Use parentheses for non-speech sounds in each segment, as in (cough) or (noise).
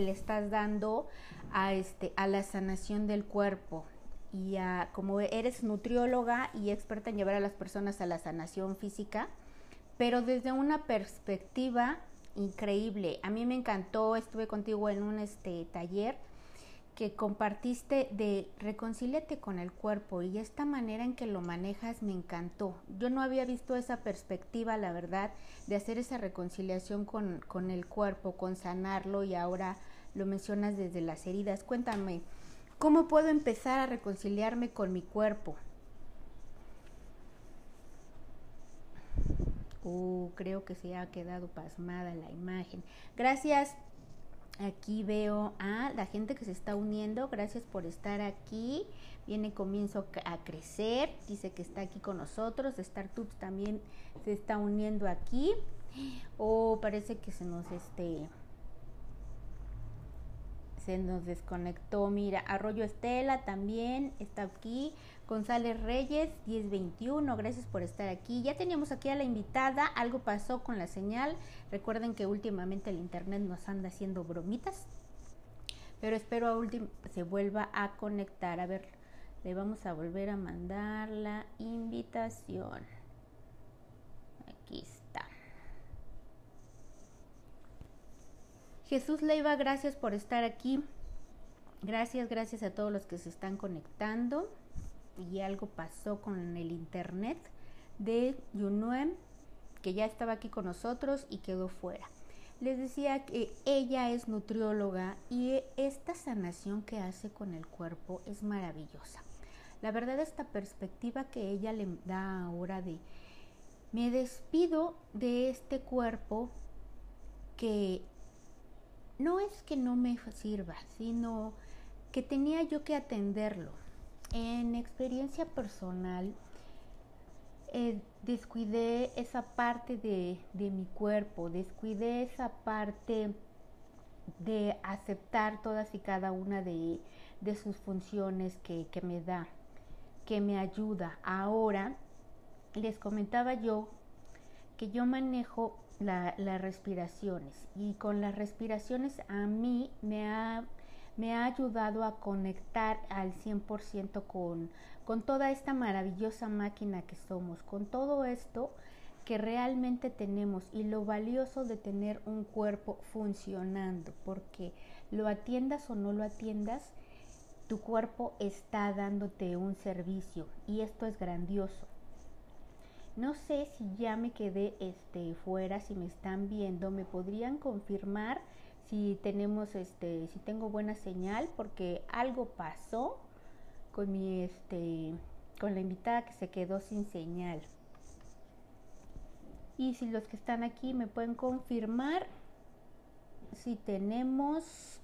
le estás dando a, este, a la sanación del cuerpo. Y a, como eres nutrióloga y experta en llevar a las personas a la sanación física, pero desde una perspectiva increíble. A mí me encantó, estuve contigo en un este, taller que compartiste de reconcíliate con el cuerpo y esta manera en que lo manejas me encantó. Yo no había visto esa perspectiva, la verdad, de hacer esa reconciliación con, con el cuerpo, con sanarlo y ahora lo mencionas desde las heridas. Cuéntame, ¿cómo puedo empezar a reconciliarme con mi cuerpo? Uh, creo que se ha quedado pasmada la imagen. Gracias. Aquí veo a la gente que se está uniendo. Gracias por estar aquí. Viene comienzo a crecer. Dice que está aquí con nosotros. Startups también se está uniendo aquí. Oh, parece que se nos este se nos desconectó. Mira, Arroyo Estela también está aquí. González Reyes, 1021, gracias por estar aquí. Ya teníamos aquí a la invitada, algo pasó con la señal. Recuerden que últimamente el internet nos anda haciendo bromitas. Pero espero a último se vuelva a conectar. A ver, le vamos a volver a mandar la invitación. Aquí está. Jesús Leiva, gracias por estar aquí. Gracias, gracias a todos los que se están conectando y algo pasó con el internet de Yunuen, que ya estaba aquí con nosotros y quedó fuera. Les decía que ella es nutrióloga y esta sanación que hace con el cuerpo es maravillosa. La verdad esta perspectiva que ella le da ahora de me despido de este cuerpo que no es que no me sirva, sino que tenía yo que atenderlo en experiencia personal, eh, descuidé esa parte de, mi cuerpo, descuidé esa parte de aceptar todas y cada una de, sus funciones que, me da, que me ayuda. Ahora les comentaba yo que yo manejo las respiraciones y con las respiraciones a mí me ha me ha ayudado a conectar al 100% con, con toda esta maravillosa máquina que somos, con todo esto que realmente tenemos y lo valioso de tener un cuerpo funcionando, porque lo atiendas o no lo atiendas, tu cuerpo está dándote un servicio y esto es grandioso. No sé si ya me quedé este fuera, si me están viendo, me podrían confirmar si tenemos este si tengo buena señal porque algo pasó con mi este con la invitada que se quedó sin señal. Y si los que están aquí me pueden confirmar si tenemos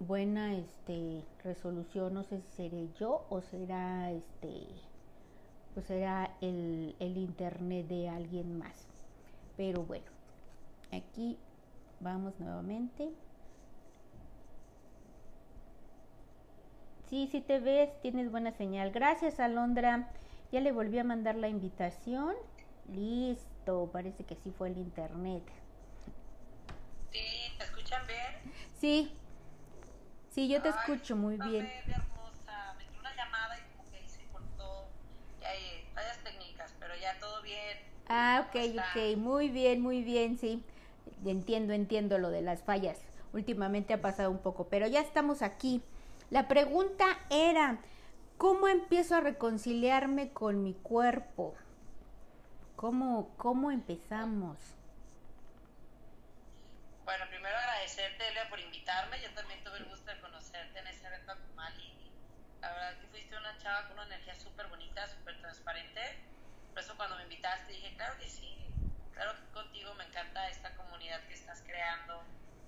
buena este resolución no sé si seré yo o será este pues será el, el internet de alguien más. Pero bueno aquí vamos nuevamente. Sí, sí te ves, tienes buena señal. Gracias Alondra. Ya le volví a mandar la invitación. Listo, parece que sí fue el internet. Sí, ¿te escuchan bien? sí. Sí, yo te escucho muy bien. hermosa, me una llamada y como que hice por todo y hay fallas técnicas, pero ya todo bien. Ah, ok, ok, muy bien, muy bien, sí entiendo, entiendo lo de las fallas. Últimamente ha pasado un poco, pero ya estamos aquí. La pregunta era, ¿cómo empiezo a reconciliarme con mi cuerpo? ¿Cómo, cómo empezamos? Bueno, primero agradecerte, Elia, por invitarme. Yo también tuve el gusto de conocerte en ese evento Akumal y la verdad que fuiste una chava con una energía súper bonita, súper transparente. Por eso cuando me invitaste dije, claro que sí, Claro que contigo me encanta esta comunidad que estás creando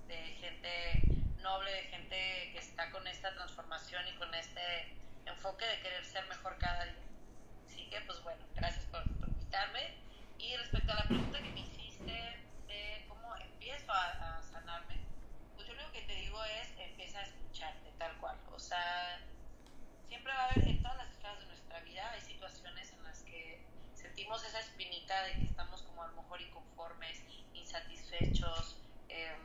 de gente noble, de gente que está con esta transformación y con este enfoque de querer ser mejor cada día. Así que, pues bueno, gracias por, invitarme. Y respecto a la pregunta que me hiciste de cómo empiezo a, sanarme, pues yo lo que te digo es empieza a escucharte tal cual. O sea, siempre va a haber en todas las esferas de nuestra vida hay situaciones en las que sentimos esa espinita de que estamos como a lo mejor inconformes, insatisfechos, em,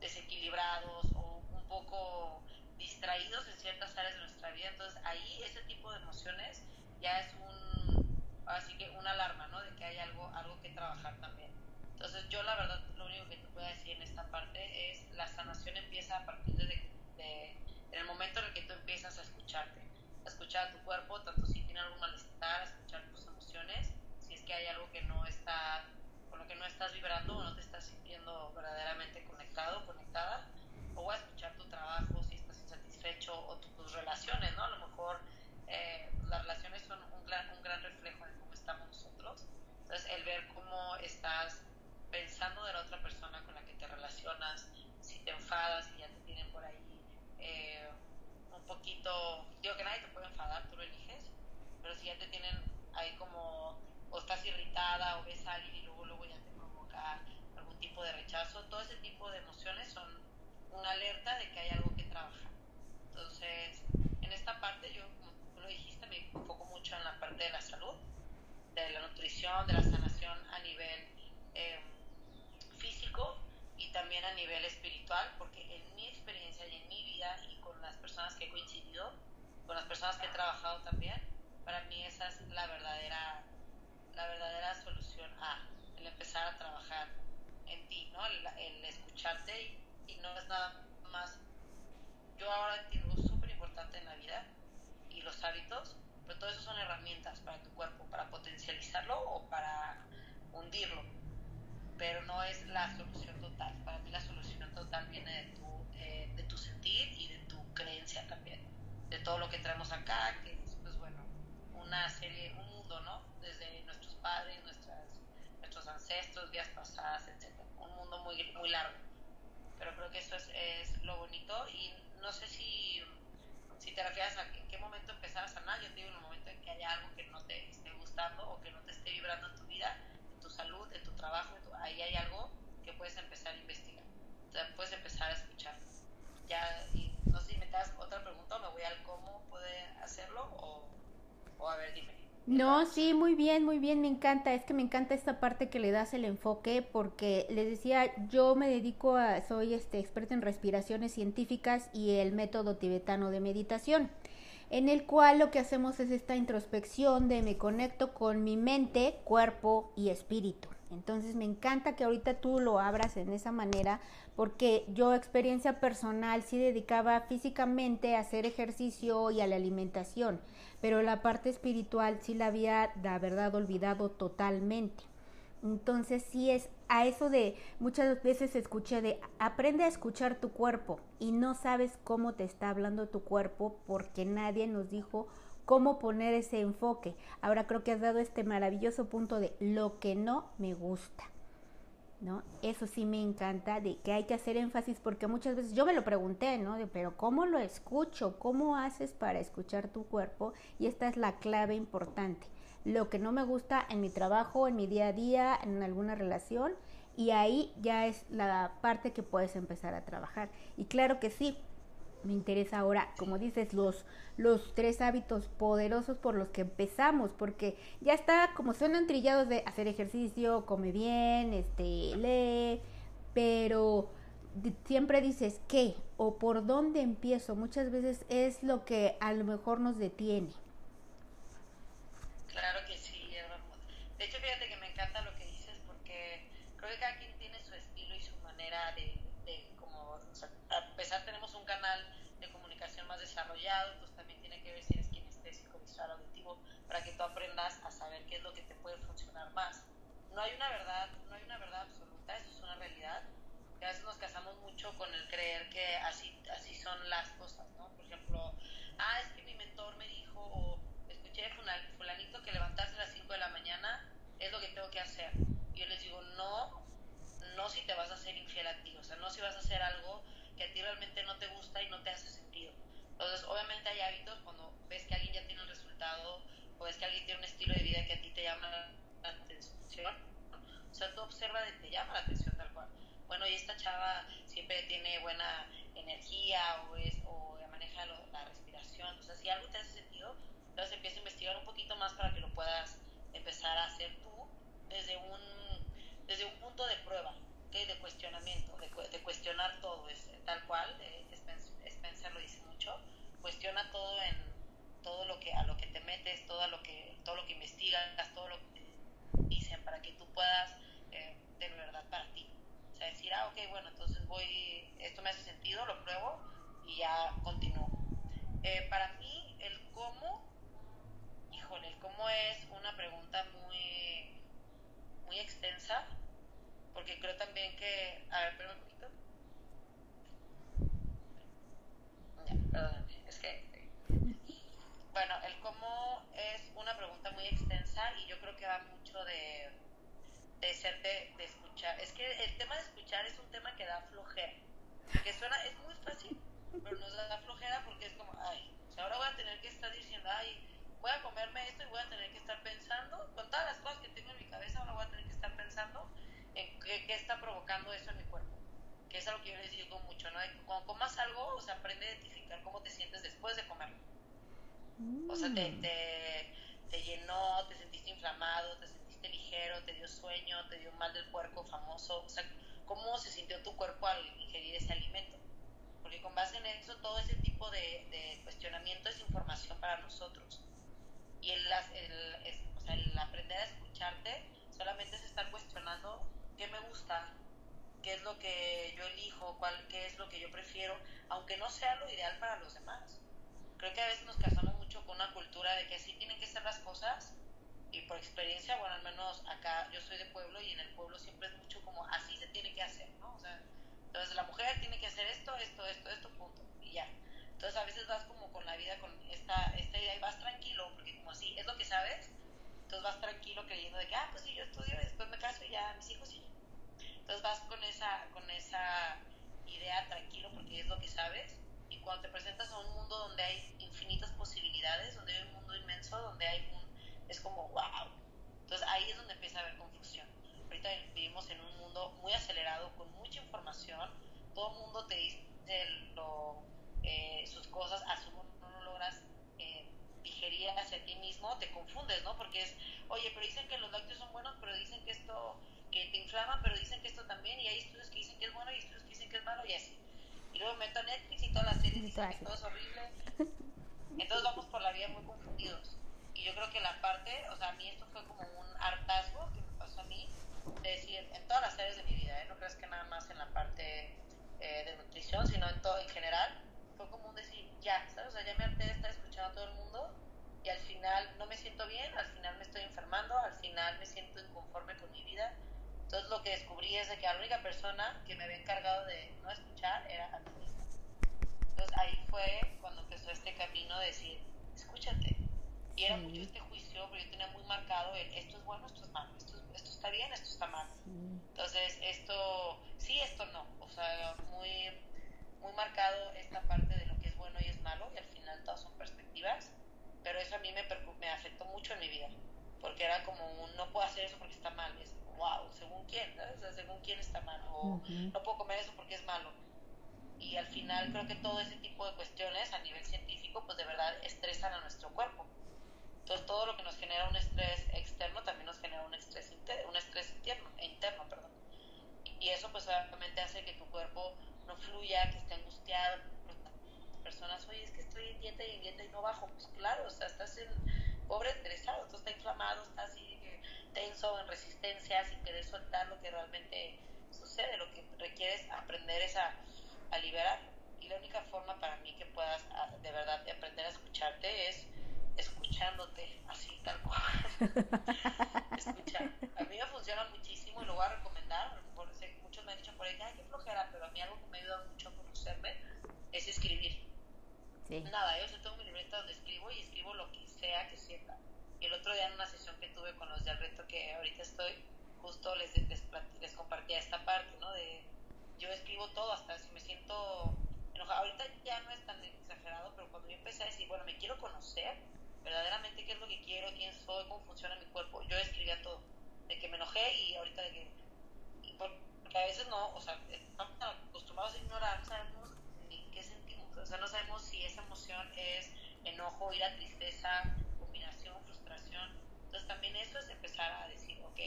desequilibrados o un poco distraídos en ciertas áreas de nuestra vida. Entonces ahí ese tipo de emociones ya es un, así que una alarma, ¿no? De que hay algo, algo que trabajar también. Entonces yo la verdad lo único que te puedo decir en esta parte es la sanación empieza a partir de, en el momento en el que tú empiezas a escucharte a escuchar a tu cuerpo, tanto si tiene algún malestar, a escuchar tus emociones, si es que hay algo que no está, con lo que no estás vibrando o no te estás sintiendo verdaderamente conectado, conectada, o a escuchar tu trabajo, si estás insatisfecho, o tus relaciones, ¿no? A lo mejor eh, las relaciones son un gran, un gran reflejo de cómo estamos nosotros. Entonces, el ver cómo estás pensando de la otra persona con la que te relacionas, si te enfadas y ya te tienen por ahí eh, poquito, digo que nadie te puede enfadar, tú lo eliges, pero si ya te tienen ahí como, o estás irritada o ves a alguien y luego, luego ya te provoca algún tipo de rechazo, todo ese tipo de emociones son una alerta de que hay algo que trabajar. Entonces, en esta parte yo, como tú lo dijiste, me enfoco mucho en la parte de la salud, de la nutrición, de la sanación a nivel eh, físico y también a nivel espiritual, porque en mi experiencia y en mi y con las personas que he coincidido, con las personas que he trabajado también, para mí esa es la verdadera, la verdadera solución a el empezar a trabajar en ti, ¿no? El, escucharte y, y, no es nada más. Yo ahora entiendo súper importante en la vida y los hábitos, pero todo eso son herramientas para tu cuerpo, para potencializarlo o para hundirlo pero no es la solución total. Para mí la solución total viene de tu, eh, de tu sentir y de tu creencia también, de todo lo que traemos acá, que es, pues bueno, una serie, un mundo, ¿no? Desde nuestros padres, nuestras, nuestros ancestros, vidas pasadas, etc. Un mundo muy, muy largo. Pero creo que eso es, es lo bonito y no sé si, si te refieres a en qué momento empezar a sanar. Yo te digo en el momento en que haya algo que no te esté gustando o que no te esté vibrando en tu vida, tu salud, en tu trabajo, ahí hay algo que puedes empezar a investigar. Puedes empezar a escuchar. Ya, y no sé si me das otra pregunta me voy al cómo puede hacerlo o, o a ver, dime. No, sí, muy bien, muy bien, me encanta, es que me encanta esta parte que le das el enfoque porque les decía, yo me dedico a, soy este experta en respiraciones científicas y el método tibetano de meditación, en el cual lo que hacemos es esta introspección de me conecto con mi mente, cuerpo y espíritu. Entonces me encanta que ahorita tú lo abras en esa manera porque yo experiencia personal sí dedicaba físicamente a hacer ejercicio y a la alimentación, pero la parte espiritual sí la había, la verdad, olvidado totalmente. Entonces sí es a eso de muchas veces escuché de aprende a escuchar tu cuerpo y no sabes cómo te está hablando tu cuerpo porque nadie nos dijo cómo poner ese enfoque. Ahora creo que has dado este maravilloso punto de lo que no me gusta. ¿No? Eso sí me encanta, de que hay que hacer énfasis, porque muchas veces yo me lo pregunté, ¿no? De, pero ¿cómo lo escucho? ¿Cómo haces para escuchar tu cuerpo? Y esta es la clave importante. Lo que no me gusta en mi trabajo, en mi día a día, en alguna relación, y ahí ya es la parte que puedes empezar a trabajar. Y claro que sí, me interesa ahora, como dices, los, los tres hábitos poderosos por los que empezamos, porque ya está, como suenan trillados de hacer ejercicio, come bien, este, lee, pero siempre dices qué o por dónde empiezo. Muchas veces es lo que a lo mejor nos detiene. Claro que sí, De hecho, fíjate que me encanta lo que dices porque creo que cada quien tiene su estilo y su manera de a pesar tenemos un canal de comunicación más desarrollado, entonces también tiene que ver si eres kinestésico, visual, auditivo, para que tú aprendas a saber qué es lo que te puede funcionar más. No hay una verdad, no hay una verdad absoluta, eso es una realidad. A veces nos casamos mucho con el creer que así, así son las cosas, ¿no? Por ejemplo, ah, es que mi mentor me dijo, o escuché fulanito que levantarse a las 5 de la mañana es lo que tengo que hacer. Y yo les digo, no, no si te vas a hacer infiel a ti, o sea, no si vas a hacer algo que a ti realmente no te gusta y no te hace sentido. Entonces, obviamente hay hábitos cuando ves que alguien ya tiene un resultado o ves que alguien tiene un estilo de vida que a ti te llama la atención. O sea, tú observa de te llama la atención tal cual. Bueno, y esta chava siempre tiene buena energía o, es, o maneja la respiración. O sea, si algo te hace sentido, entonces empieza a investigar un poquito más para que lo puedas empezar a hacer tú desde un, desde un punto de prueba de cuestionamiento, de, de, cuestionar todo, es tal cual, eh, Spencer, lo dice mucho, cuestiona todo en todo lo que a lo que te metes, todo lo que todo lo que investigas, todo lo que te dicen para que tú puedas eh, de verdad para ti. O sea, decir, ah, ok, bueno, entonces voy, esto me hace sentido, lo pruebo y ya continúo. Eh, para mí, el cómo, híjole, el cómo es una pregunta muy, muy extensa porque creo también que, a ver, espérame un poquito. Ya, perdóname, es que, bueno, el cómo es una pregunta muy extensa y yo creo que va mucho de, de ser de, de escuchar. Es que el tema de escuchar es un tema que da flojera, que suena, es muy fácil, pero nos da flojera porque es como, ay, ahora voy a tener que estar diciendo, ay, voy a comerme esto y voy a tener que estar pensando, con todas las cosas que tengo en mi cabeza, ahora voy a tener que estar pensando en qué, qué, está provocando eso en mi cuerpo. Que es algo que yo les digo mucho, ¿no? Cuando comas algo, o sea, aprende a identificar cómo te sientes después de comerlo. O sea, te, mm. te, te, llenó, te sentiste inflamado, te sentiste ligero, te dio sueño, te dio mal del puerco famoso. O sea, cómo se sintió tu cuerpo al ingerir ese alimento. Porque con base en eso, todo ese tipo de, de cuestionamiento es información para nosotros. Y el, el, o sea, el aprender a escucharte solamente es estar cuestionando qué me gusta, qué es lo que yo elijo, cuál, qué es lo que yo prefiero, aunque no sea lo ideal para los demás. Creo que a veces nos casamos mucho con una cultura de que así tienen que ser las cosas y por experiencia, bueno, al menos acá yo soy de pueblo y en el pueblo siempre es mucho como así se tiene que hacer, ¿no? O sea, entonces la mujer tiene que hacer esto, esto, esto, esto, punto, y ya. Entonces a veces vas como con la vida con esta, esta idea y vas tranquilo, porque como así es lo que sabes, entonces vas tranquilo creyendo de que, ah, pues sí, yo estudio y después me caso y ya mis hijos y Entonces vas con esa, con esa idea tranquilo porque es lo que sabes y cuando te presentas a un mundo donde hay infinitas posibilidades, donde hay un mundo inmenso, donde hay un, es como, wow. Entonces ahí es donde empieza a haber confusión. Ahorita vivimos en un mundo muy acelerado, con mucha información, todo el mundo te dice lo, eh, sus cosas, a su no lo logras digerir hacia ti mismo, te confundes, ¿no? Porque es, oye, pero dicen que los lácteos son buenos, pero dicen que esto, que te inflama, pero dicen que esto también, y hay estudios que dicen que es bueno y estudios que dicen que es malo, y así. Y luego meto a Netflix y todas las series dicen que todo es horrible. Entonces vamos por la vida muy confundidos. Y yo creo que la parte, o sea, a mí esto fue como un hartazgo que me pasó a mí, de decir, en todas las áreas de mi vida, ¿eh? no crees que nada más en la parte eh, de nutrición, sino en todo en general, fue como un decir, ya, ¿sabes? O sea, ya me harté de estar escuchando a todo el mundo y al final no me siento bien, al final me estoy enfermando, al final me siento inconforme con mi vida. Entonces lo que descubrí es de que la única persona que me había encargado de no escuchar era a mí misma. Entonces ahí fue cuando empezó este camino de decir, escúchate. Y era mucho este juicio, porque yo tenía muy marcado el esto es bueno, esto es malo, esto, esto está bien, esto está mal. Entonces esto, sí, esto no. O sea, muy, muy marcado esta parte de lo que es bueno y es malo, y al final todas son perspectivas pero eso a mí me, me afectó mucho en mi vida, porque era como un, no puedo hacer eso porque está mal, es wow, según quién, ¿sabes? O sea, según quién está mal, o no puedo comer eso porque es malo. Y al final creo que todo ese tipo de cuestiones a nivel científico, pues de verdad estresan a nuestro cuerpo. Entonces todo lo que nos genera un estrés externo también nos genera un estrés, interno, un estrés interno, interno. Perdón. Y eso pues obviamente hace que tu cuerpo no fluya, que esté angustiado, personas, oye, es que estoy en dieta y en dieta y no bajo. Pues claro, o sea, estás en pobre estresado, tú estás inflamado, estás así tenso, en resistencia, sin querer soltar lo que realmente sucede. Lo que requieres aprender es a, a liberar. Y la única forma para mí que puedas de verdad aprender a escucharte es escuchándote, así tal cual. (laughs) Escuchar. A mí me funciona muchísimo y lo voy a recomendar. Porque muchos me han dicho por ahí, ay, qué flojera, pero a mí algo que me ayuda mucho a conocerme es escribir. Nada, yo tengo mi libreta donde escribo y escribo lo que sea que sienta. El otro día en una sesión que tuve con los del reto que ahorita estoy, justo les, les, les compartía esta parte, ¿no? De yo escribo todo, hasta si me siento enojada. Ahorita ya no es tan exagerado, pero cuando yo empecé a decir, bueno, me quiero conocer, verdaderamente qué es lo que quiero, quién soy, cómo funciona mi cuerpo, yo escribía todo. De que me enojé y ahorita de que. Porque a veces no, o sea, estamos acostumbrados a ignorar, no sabemos o sea, no sabemos si esa emoción es enojo, ira, tristeza, combinación, frustración. Entonces también eso es empezar a decir, ok,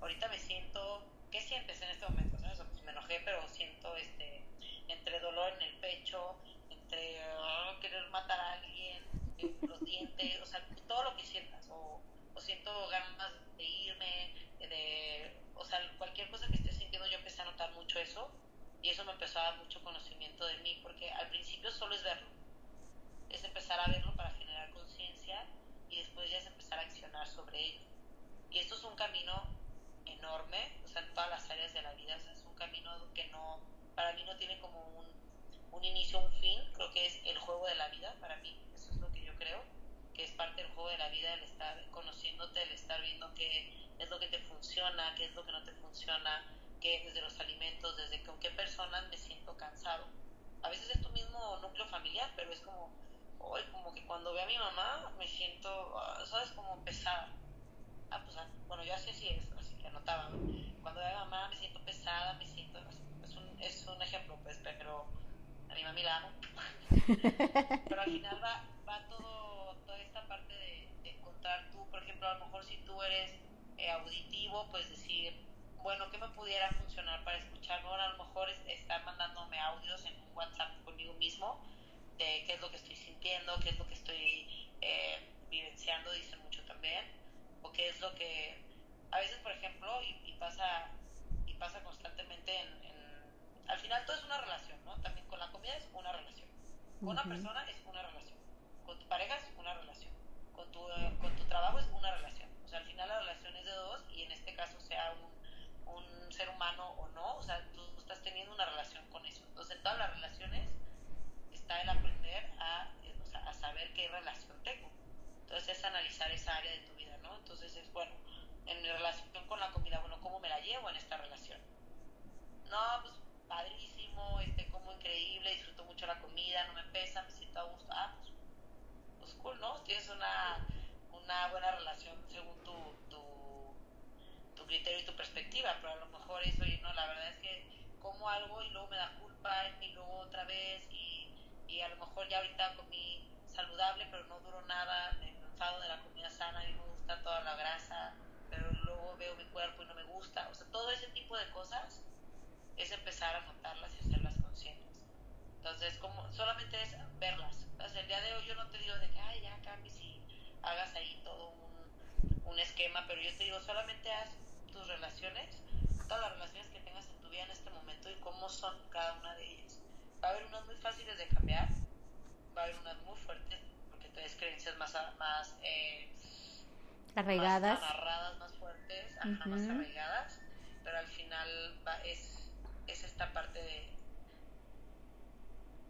ahorita me siento, ¿qué sientes en este momento? pues me enojé, pero siento este entre dolor en el pecho, entre ah, querer matar a alguien, eh, los dientes, o sea, todo lo que sientas, o, o siento ganas de irme, de, o sea, cualquier cosa que esté yo empecé a notar mucho eso, y eso me empezó a dar mucho conocimiento de mí, porque al principio solo es verlo, es empezar a verlo para generar conciencia, y después ya es empezar a accionar sobre ello. Y esto es un camino enorme, o sea, en todas las áreas de la vida, es un camino que no, para mí no tiene como un, un inicio, un fin, creo que es el juego de la vida, para mí, eso es lo que yo creo, que es parte del juego de la vida, el estar conociéndote, el estar viendo qué es lo que te funciona, qué es lo que no te funciona, qué desde los alimentos, desde con qué personas me siento cansado. A veces es tu mismo núcleo familiar, pero es como, hoy como que cuando veo a mi mamá me siento, ah, ¿sabes? Como pesada. Ah, pues, ah, bueno, yo así así es, así que anotaba. Cuando veo a mi mamá me siento pesada, me siento, es un, es un ejemplo, pues, pero a mi mami la amo. (laughs) pero al final va, va todo, toda esta parte de, de, encontrar tú, por ejemplo, a lo mejor si tú eres eh, auditivo, pues decir, bueno, ¿qué me pudiera funcionar para escucharme? Bueno, a lo mejor es estar mandándome audios en un WhatsApp conmigo mismo de qué es lo que estoy sintiendo, qué es lo que estoy eh, vivenciando, dicen mucho también, o qué es lo que a veces, por ejemplo, y, y pasa y pasa constantemente en, en, al final todo es una relación, ¿no? También con la comida es una relación, con una persona es una relación, con tu pareja es una relación, con tu, con tu trabajo es una relación, o sea, al final la relación es de dos y en este caso sea un, un ser humano o no, o sea, tú estás teniendo una relación con eso, entonces en todas las relaciones está el aprender a, sea, a saber qué relación tengo. Entonces es analizar esa área de tu vida, ¿no? Entonces es, bueno, en mi relación con la comida, bueno, ¿cómo me la llevo en esta relación? No, pues padrísimo, este, como increíble, disfruto mucho la comida, no me pesa, me siento a gusto. Ah, pues, pues cool, ¿no? Tienes una, una buena relación según tu, tu, criterio y tu perspectiva, pero a lo mejor eso, y no, la verdad es que como algo y luego me da culpa y luego otra vez y y a lo mejor ya ahorita comí saludable, pero no duró nada, me enfado de la comida sana y me gusta toda la grasa, pero luego veo mi cuerpo y no me gusta, o sea, todo ese tipo de cosas es empezar a notarlas y hacerlas conscientes. Entonces, como solamente es verlas. O sea, el día de hoy yo no te digo de que, ay, ya cambies y hagas ahí todo un, un esquema, pero yo te digo, solamente haz tus relaciones, todas las relaciones que tengas en tu vida en este momento y cómo son cada una de ellas va a haber unas muy fáciles de cambiar, va a haber unas muy fuertes, porque tienes creencias más, más eh, arraigadas, más amarradas, más fuertes, uh -huh. más arraigadas, pero al final va, es, es esta parte de,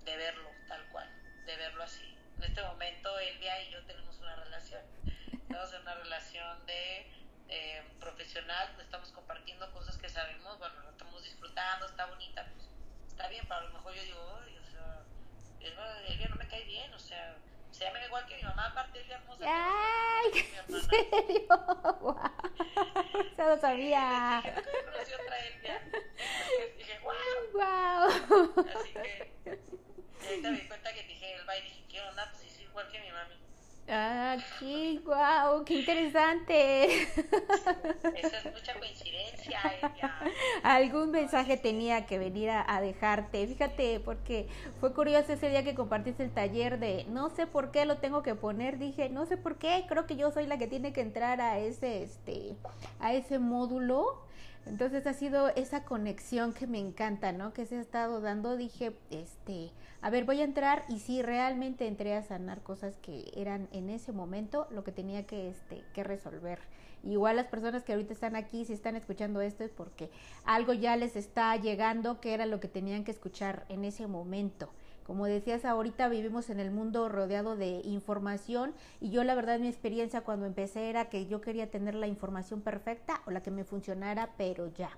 de verlo tal cual, de verlo así. En este momento Elvia y yo tenemos una relación, estamos en una relación de eh, profesional, estamos compartiendo cosas que sabemos, bueno, lo estamos disfrutando, está bonita, pues está bien, pero a lo mejor yo digo, Ay, o sea, Elvia no me cae bien, o sea, se llama igual que mi mamá, aparte Elvia hermosa. ¡Ay! ¿En serio? (laughs) ¡Wow! Eso lo (laughs) sabía. Conocí otra Elvia. Dije, ¡wow! ¡Wow! Así que, ahorita me di cuenta que dije Elba y dije, ¿qué onda? Pues es igual que mi mami. Ah, qué guau, qué interesante. Esa es mucha coincidencia. Ella. Algún mensaje tenía que venir a, a, dejarte. Fíjate, porque fue curioso ese día que compartiste el taller de no sé por qué lo tengo que poner. Dije, no sé por qué, creo que yo soy la que tiene que entrar a ese, este, a ese módulo. Entonces ha sido esa conexión que me encanta, ¿no? Que se ha estado dando. Dije, este, a ver, voy a entrar y sí, realmente entré a sanar cosas que eran en ese momento lo que tenía que, este, que resolver. Igual las personas que ahorita están aquí, si están escuchando esto, es porque algo ya les está llegando que era lo que tenían que escuchar en ese momento. Como decías, ahorita vivimos en el mundo rodeado de información y yo la verdad mi experiencia cuando empecé era que yo quería tener la información perfecta o la que me funcionara, pero ya.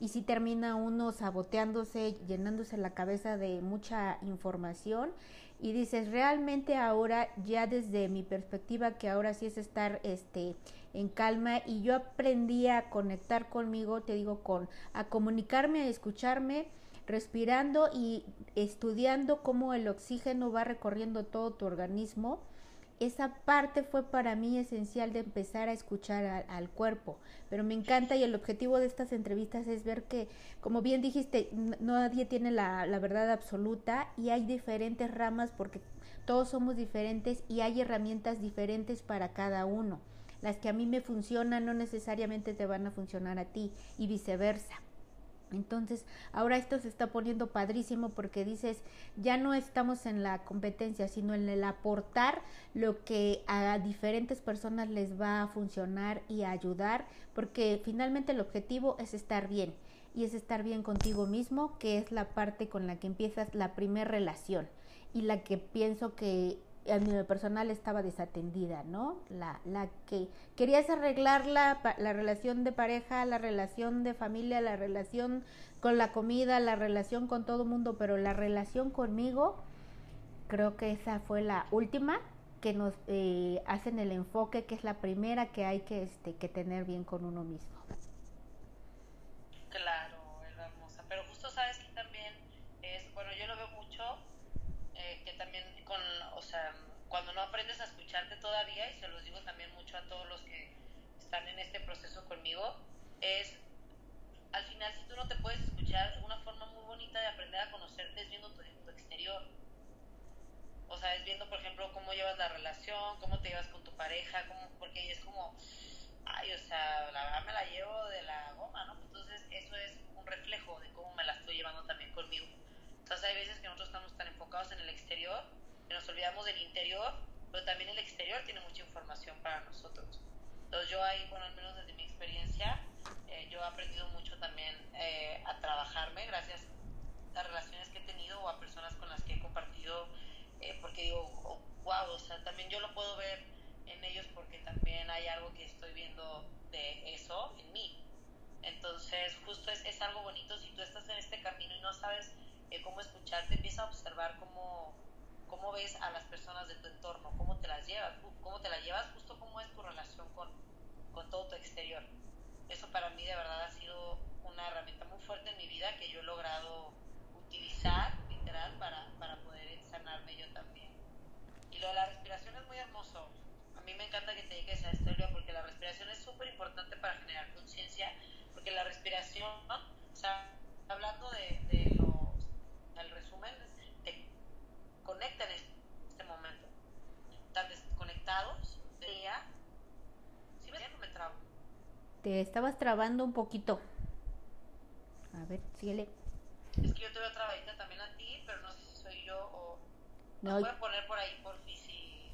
Y si termina uno saboteándose, llenándose la cabeza de mucha información y dices, realmente ahora ya desde mi perspectiva que ahora sí es estar este en calma y yo aprendí a conectar conmigo, te digo con a comunicarme, a escucharme, respirando y estudiando cómo el oxígeno va recorriendo todo tu organismo esa parte fue para mí esencial de empezar a escuchar al cuerpo. Pero me encanta y el objetivo de estas entrevistas es ver que, como bien dijiste, nadie tiene la, la verdad absoluta y hay diferentes ramas porque todos somos diferentes y hay herramientas diferentes para cada uno. Las que a mí me funcionan no necesariamente te van a funcionar a ti y viceversa. Entonces, ahora esto se está poniendo padrísimo porque dices, ya no estamos en la competencia, sino en el aportar lo que a diferentes personas les va a funcionar y a ayudar, porque finalmente el objetivo es estar bien y es estar bien contigo mismo, que es la parte con la que empiezas la primera relación y la que pienso que a nivel personal estaba desatendida, ¿no? La, la que querías arreglar la, la relación de pareja, la relación de familia, la relación con la comida, la relación con todo mundo, pero la relación conmigo, creo que esa fue la última que nos eh, hacen el enfoque, que es la primera que hay que, este, que tener bien con uno mismo. Claro, hermosa. Pero justo sabes que también es, bueno, yo lo veo mucho, eh, que también con, o sea, cuando no aprendes a escucharte y se los digo también mucho a todos los que están en este proceso conmigo, es al final si tú no te puedes escuchar, una forma muy bonita de aprender a conocerte es viendo tu, tu exterior. O sea, es viendo, por ejemplo, cómo llevas la relación, cómo te llevas con tu pareja, cómo, porque es como, ay, o sea, la verdad me la llevo de la goma, ¿no? Entonces, eso es un reflejo de cómo me la estoy llevando también conmigo. Entonces, hay veces que nosotros estamos tan enfocados en el exterior que nos olvidamos del interior, pero también el exterior tiene mucha información para nosotros. Entonces yo ahí, bueno, al menos desde mi experiencia, eh, yo he aprendido mucho también eh, a trabajarme gracias a relaciones que he tenido o a personas con las que he compartido, eh, porque digo, wow, o sea, también yo lo puedo ver en ellos porque también hay algo que estoy viendo de eso en mí. Entonces, justo es, es algo bonito si tú estás en este camino y no sabes cómo escucharte, empieza a observar cómo cómo ves a las personas de tu entorno, cómo te las llevas, cómo te las llevas, justo cómo es tu relación con, con todo tu exterior. Eso para mí de verdad ha sido una herramienta muy fuerte en mi vida que yo he logrado utilizar literal para, para poder sanarme yo también. Y lo de la respiración es muy hermoso. A mí me encanta que te dediques a esto, porque la respiración es súper importante para generar conciencia, porque la respiración, o sea, hablando de, de los, el resumen, conecta en este momento. Están desconectados de ella. Si me no me trabo. Te estabas trabando un poquito. A ver, síguele. Es que yo te veo trabadita también a ti, pero no sé si soy yo o... No. Voy a poner por ahí, por fin, si...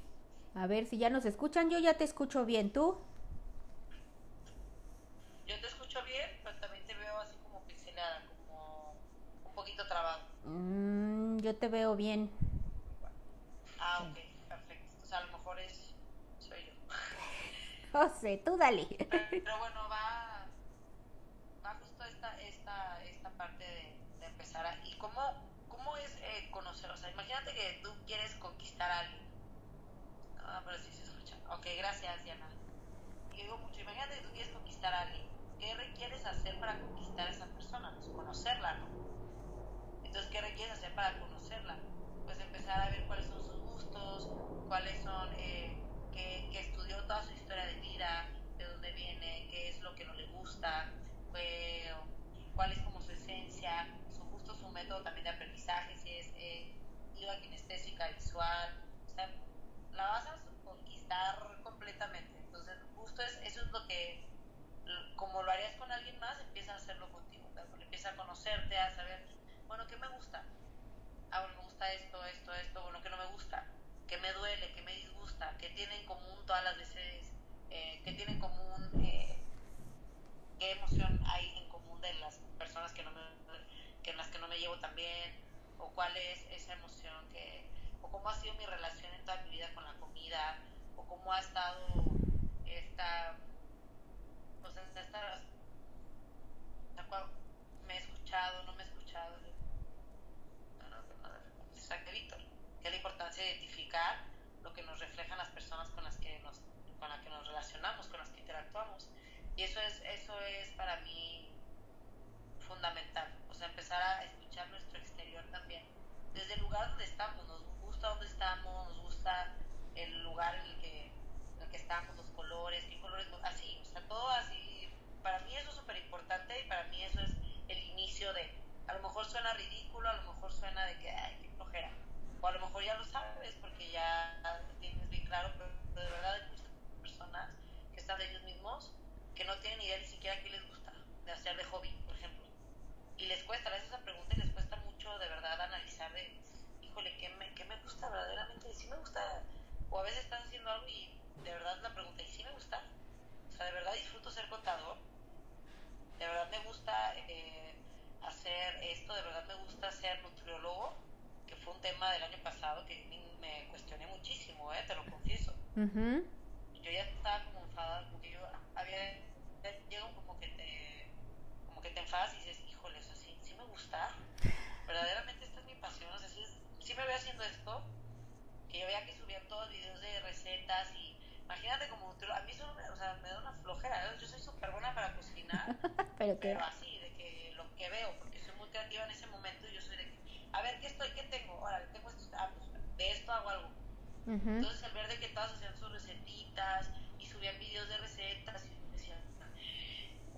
A ver, si ya nos escuchan, yo ya te escucho bien. ¿Tú? Yo te escucho bien, pero también te veo así como pixelada, como un poquito trabado. Mm, yo te veo bien. Ah, ok, perfecto. O sea, a lo mejor es. soy yo. (laughs) José, tú dale. Pero, bueno, va. Va justo esta, esta, esta parte de, de empezar a. ¿Y cómo, cómo es eh, conocer? O sea, imagínate que tú quieres conquistar a alguien. Ah, pero sí se escucha. Ok, gracias, Diana. Y digo mucho, imagínate que tú quieres conquistar a alguien. ¿Qué requieres hacer para conquistar a esa persona? Pues conocerla, ¿no? Entonces, ¿qué requieres hacer para conocerla? Pues empezar a ver cuáles son sus cuáles son, eh, que, estudió toda su historia de vida, de dónde viene, qué es lo que no le gusta, cuál es como su esencia, su justo su método también de aprendizaje, si es eh, IVA kinestésica, visual, o sea, la vas a conquistar completamente. Entonces, justo es, eso es lo que, como lo harías con alguien más, empieza a hacerlo contigo, empieza a conocerte, a saber, bueno, ¿qué me gusta? Ah, bueno, me gusta esto, esto, esto, bueno, ¿qué no me gusta? que me duele, que me disgusta, que tiene en común todas las veces, eh, que tiene en común, eh, qué emoción hay en común de las personas que no me, que las que no me llevo tan bien, o cuál es esa emoción que, o cómo ha sido mi relación en toda mi vida con la comida, o cómo ha estado esta, Entonces, al ver de que todas hacían sus recetitas y subían videos de recetas y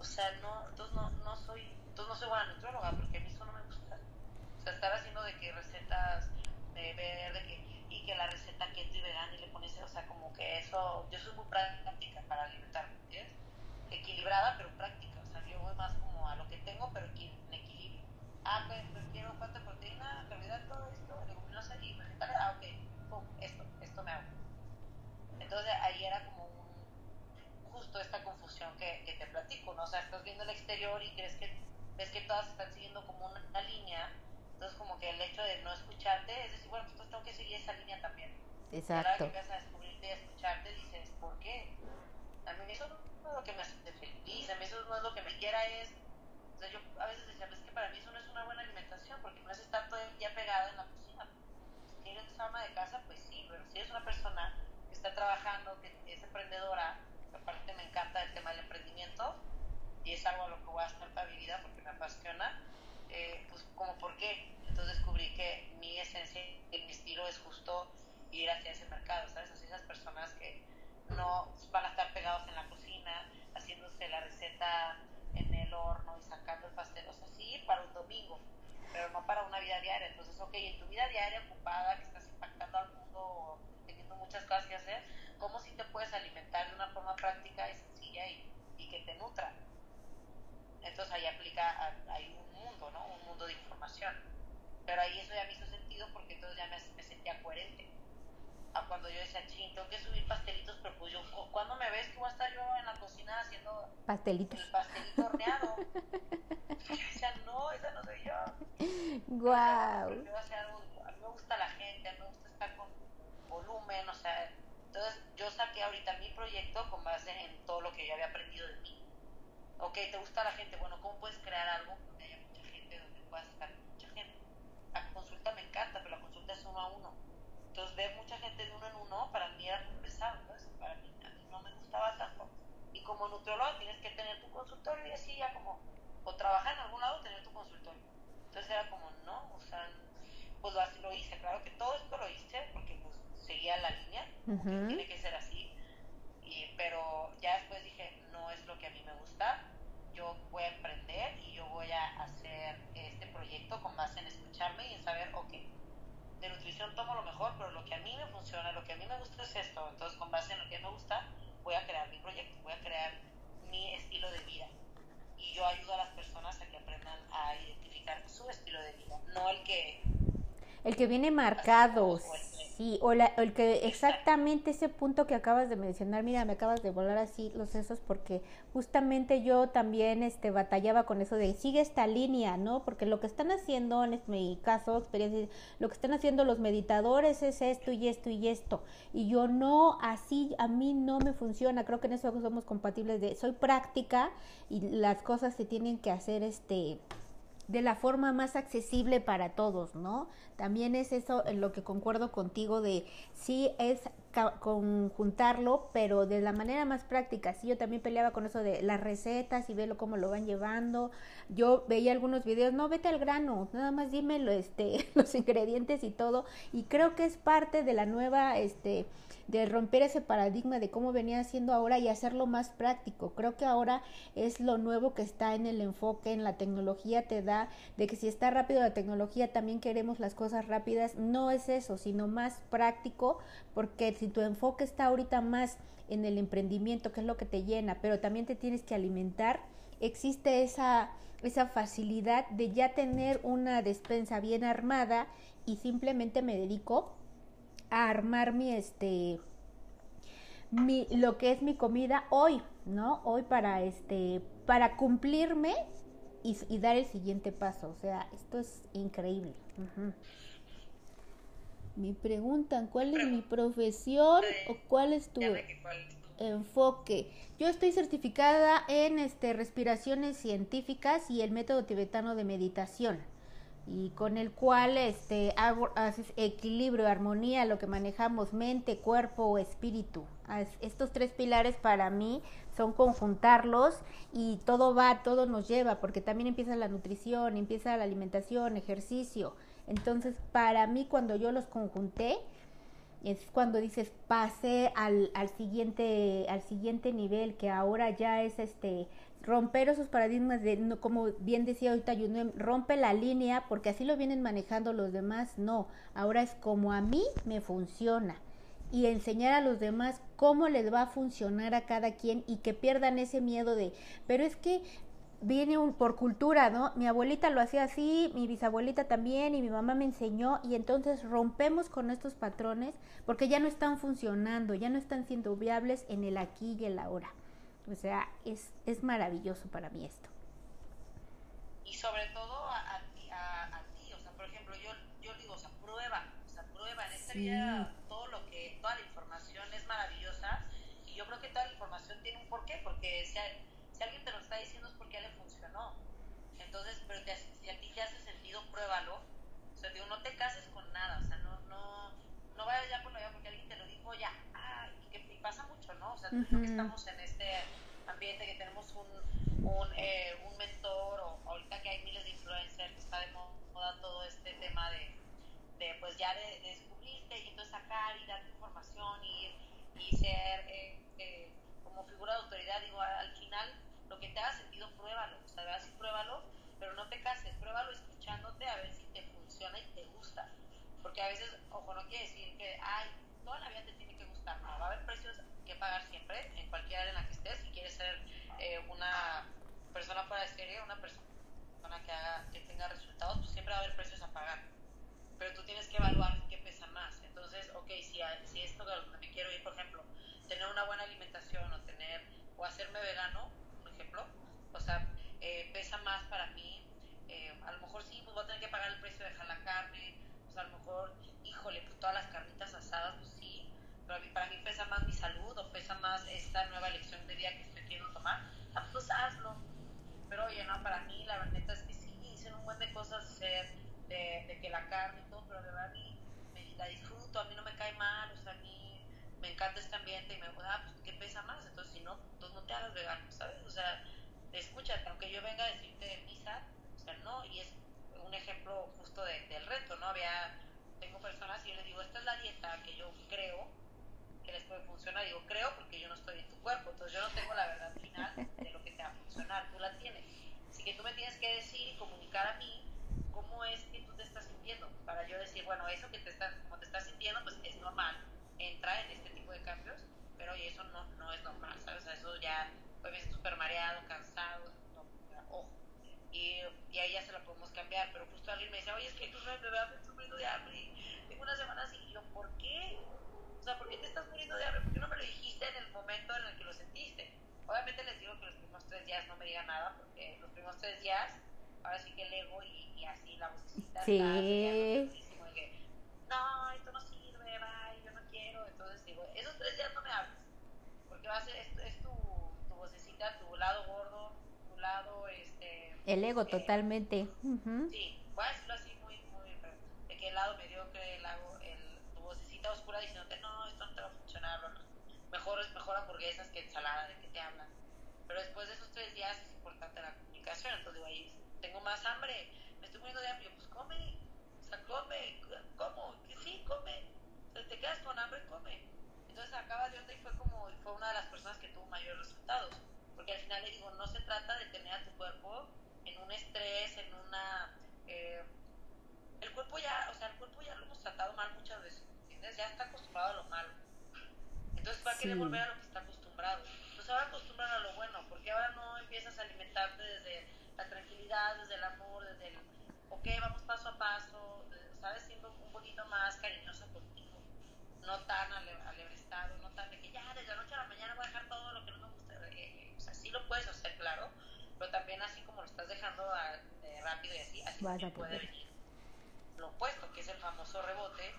o sea, no, entonces no, no soy, entonces no soy buena nutrióloga porque a mí eso no me gusta. O sea, estar haciendo de que recetas de ver, de que y que la receta keto y vegana y le pones, o sea, como que eso, yo soy muy práctica para alimentarme, ¿entiendes? Equilibrada, pero práctica, o sea, yo voy más como a lo que tengo, pero en equilibrio. Ah, pues, pues quiero cuánta proteína, todo esto, leguminosa y vegetales, ah, ok, pum, esto, esto me hago. Entonces ahí era como un, justo esta confusión que, que te platico, ¿no? O sea, estás viendo el exterior y crees que, ves que todas están siguiendo como una línea entonces, como que el hecho de no escucharte es decir, bueno, pues tengo que seguir esa línea también. Exacto. Y ahora que empiezas a descubrirte y a escucharte, dices, ¿por qué? A mí eso no es lo que me hace feliz, a mí eso no es lo que me quiera, es. O sea, yo a veces decía, pues es que para mí eso no es una buena alimentación, porque no es estar todo el día pegada en la cocina. Si tienes ama de casa, pues sí, pero si eres una persona que está trabajando, que es emprendedora, aparte me encanta el tema del emprendimiento, y es algo a lo que voy a estar toda mi vida porque me apasiona eh, pues como por qué. Entonces descubrí que mi esencia y mi estilo es justo ir hacia ese mercado, ¿sabes? Así esas personas que no van a estar pegados en la cocina, haciéndose la receta horno y sacando el pastel, o sea, sí para un domingo, pero no para una vida diaria. Entonces, ok, en tu vida diaria ocupada, que estás impactando al mundo, teniendo muchas cosas que hacer, ¿cómo si te puedes alimentar de una forma práctica y sencilla y, y que te nutra? Entonces ahí aplica, hay un mundo, ¿no? Un mundo de información. Pero ahí eso ya me hizo sentido porque entonces ya me, me sentía coherente. A cuando yo decía, ching, tengo que subir pastelitos, pero pues yo, ¿cuándo me ves que voy a estar yo en la cocina haciendo pastelitos? el pastelito decía, no, esa no soy yo. Guau. Wow. a mí me gusta la gente, a mí me gusta estar con volumen, o sea, entonces yo saqué ahorita mi proyecto con base en todo lo que yo había aprendido de mí ok, ¿te gusta la gente? Bueno, ¿cómo puedes crear algo donde haya mucha gente, donde puedas estar mucha gente? La consulta me encanta, pero la consulta es uno a uno. Entonces, ver mucha gente de uno en uno, para mí era muy pesado, Para mí, a mí no me gustaba tanto. Y como nutriólogo tienes que tener tu consultorio y así ya como, o trabajar en algún lado, tener tu consultorio. Entonces era como, no, o sea, pues así lo hice. Claro que todo esto lo hice porque pues seguía la línea, tiene que ser así. Y, pero ya después dije, no es lo que a mí me gusta, yo voy a emprender y yo voy a hacer este proyecto con base en escucharme y en saber, ok, de nutrición tomo lo mejor, pero lo que a mí me funciona, lo que a mí me gusta es esto. Entonces, con base en lo que me gusta, voy a crear mi proyecto, voy a crear mi estilo de vida. Y yo ayudo a las personas a que aprendan a identificar su estilo de vida, no el que... El que viene marcado, Sí, o, la, el que exactamente ese punto que acabas de mencionar, mira, me acabas de volar así los sesos porque justamente yo también este batallaba con eso de sigue esta línea, ¿no? Porque lo que están haciendo en mi caso, experiencia, lo que están haciendo los meditadores es esto y esto y esto. Y yo no, así a mí no me funciona, creo que en eso somos compatibles de soy práctica y las cosas se tienen que hacer este de la forma más accesible para todos, ¿no? También es eso en lo que concuerdo contigo de sí es conjuntarlo, pero de la manera más práctica. Sí, yo también peleaba con eso de las recetas y verlo cómo lo van llevando. Yo veía algunos videos, no, vete al grano, nada más dime este, (laughs) los ingredientes y todo. Y creo que es parte de la nueva, este, de romper ese paradigma de cómo venía haciendo ahora y hacerlo más práctico. Creo que ahora es lo nuevo que está en el enfoque, en la tecnología te da, de que si está rápido la tecnología también queremos las cosas rápidas. No es eso, sino más práctico, porque si tu enfoque está ahorita más en el emprendimiento, que es lo que te llena, pero también te tienes que alimentar, existe esa, esa facilidad de ya tener una despensa bien armada y simplemente me dedico a armar mi este mi lo que es mi comida hoy, ¿no? Hoy para este para cumplirme y, dar el siguiente paso. O sea, esto es increíble. Me preguntan cuál es mi profesión o cuál es tu enfoque. Yo estoy certificada en este respiraciones científicas y el método tibetano de meditación y con el cual este hago, haces equilibrio, armonía, lo que manejamos mente, cuerpo o espíritu. Estos tres pilares para mí son conjuntarlos y todo va, todo nos lleva, porque también empieza la nutrición, empieza la alimentación, ejercicio. Entonces, para mí cuando yo los conjunté, es cuando dices pase al, al siguiente al siguiente nivel que ahora ya es este romper esos paradigmas de, como bien decía ahorita Yunem, rompe la línea porque así lo vienen manejando los demás, no, ahora es como a mí me funciona. Y enseñar a los demás cómo les va a funcionar a cada quien y que pierdan ese miedo de, pero es que viene un, por cultura, ¿no? Mi abuelita lo hacía así, mi bisabuelita también y mi mamá me enseñó y entonces rompemos con estos patrones porque ya no están funcionando, ya no están siendo viables en el aquí y el ahora. O sea, es, es maravilloso para mí esto. Y sobre todo a, ti, a, ti, o sea, por ejemplo, yo, yo digo, o sea, prueba, o sea, prueba. En esta vida todo lo que, toda la información es maravillosa y yo creo que toda la información tiene un porqué, porque si, si alguien te lo está diciendo es porque. Entonces, pero si a ti te hace sentido, pruébalo. O sea, digo, no te cases con nada, o sea, no, no, no vayas ya por lo porque alguien te lo dijo ya. Ah, y que pasa mucho, ¿no? O sea, uh que estamos en este ambiente, que tenemos un, un, eh, un mentor, o ahorita que hay miles de influencers, que está de moda todo este tema de, de pues ya de, descubrirte y entonces sacar y dar información y, y ser eh, eh, como figura de autoridad, digo, al final lo que te haga sentido, pruébalo, o sea, así pruébalo, pero no te cases, pruébalo escuchándote a ver si te funciona y te gusta, porque a veces, ojo, no quiere decir que, ay, toda la vida te tiene que gustar, no, va a haber precios que pagar siempre, en cualquier área en la que estés, si quieres ser eh, una persona fuera de serie, una persona que, haga, que tenga resultados, pues siempre va a haber precios a pagar. Pero tú tienes que evaluar qué pesa más. Entonces, ok, si, si esto de lo que me quiero ir, por ejemplo, tener una buena alimentación o tener, o hacerme vegano, por ejemplo, o sea, eh, pesa más para mí. Eh, a lo mejor sí, pues voy a tener que pagar el precio de dejar la carne, pues a lo mejor, híjole, pues todas las carnitas asadas, pues sí, pero para mí pesa más mi salud o pesa más esta nueva elección de vida que estoy queriendo tomar, pues hazlo. Pero oye, no, para mí la verdad es que sí, hice un buen de cosas de, de, que la carne y todo, pero de verdad a mí me, la disfruto, a mí no me cae mal, o sea, a mí me encanta este ambiente y me ah, pues ¿qué pesa más? Entonces si no, pues no te hagas vegano, ¿sabes? O sea, escúchate, aunque yo venga a decirte de misa, o sea, no, y es un ejemplo justo de, del reto, ¿no? Había, tengo personas y yo les digo, esta es la dieta que yo creo que les puede funcionar. Digo, creo porque yo no estoy en tu cuerpo, entonces yo no tengo la verdad final de lo que te va a funcionar, tú la tienes. Así que tú me tienes que decir y comunicar a mí cómo es que tú te estás sintiendo, para yo decir, bueno, eso que te estás, como te estás sintiendo, pues es normal, entra en este tipo de cambios, pero oye, eso no, no es normal, ¿sabes? O sea, eso ya, pues súper mareado, cansado, no, ojo. Y, y, ahí ya se lo podemos cambiar, pero justo alguien me dice, oye, es que tú me vas sufriendo de hambre y tengo una semana así, y yo, ¿por qué? O sea, ¿por qué te estás muriendo de hambre? ¿Por qué no me lo dijiste en el momento en el que lo sentiste? Obviamente les digo que los primeros tres días no me digan nada, porque los primeros tres días, ahora sí que el ego y, y así la vocecita sí. está de que, no, esto no sirve, bye, yo no quiero. Entonces digo, esos tres días no me hables, porque va a ser, es, es tu, tu, vocecita, tu lado gordo, lado, este... El ego, eh, totalmente. Uh -huh. Sí, voy a decirlo así muy, muy, de que el lado mediocre, el lado, el, tu vocecita oscura diciéndote, no, esto no te va a funcionar mejor, mejor hamburguesas que ensalada, ¿de qué te hablan? Pero después de esos tres días es importante la comunicación, entonces digo, ahí tengo más hambre, me estoy muriendo de hambre, pues come, o sea, come, ¿cómo? Que sí, come, te quedas con hambre, come. Entonces acaba de onda y fue como, fue una de las personas que tuvo mayores resultados, porque al final le digo, no se trata de tener a tu cuerpo en un estrés, en una... Eh, el cuerpo ya, o sea, el cuerpo ya lo hemos tratado mal muchas veces, ¿entiendes? Ya está acostumbrado a lo malo. Entonces va a querer volver a lo que está acostumbrado. Entonces ahora acostumbran a lo bueno, porque ahora no empiezas a alimentarte desde la tranquilidad, desde el amor, desde el, ok, vamos paso a paso, ¿sabes? Siendo un poquito más cariñoso contigo, no tan alebrestado, no tan de que ya desde la noche a la mañana voy a dejar todo lo que no me gusta. Sí lo puedes hacer, claro, pero también así como lo estás dejando a, rápido y así, así puede venir lo opuesto, que es el famoso rebote.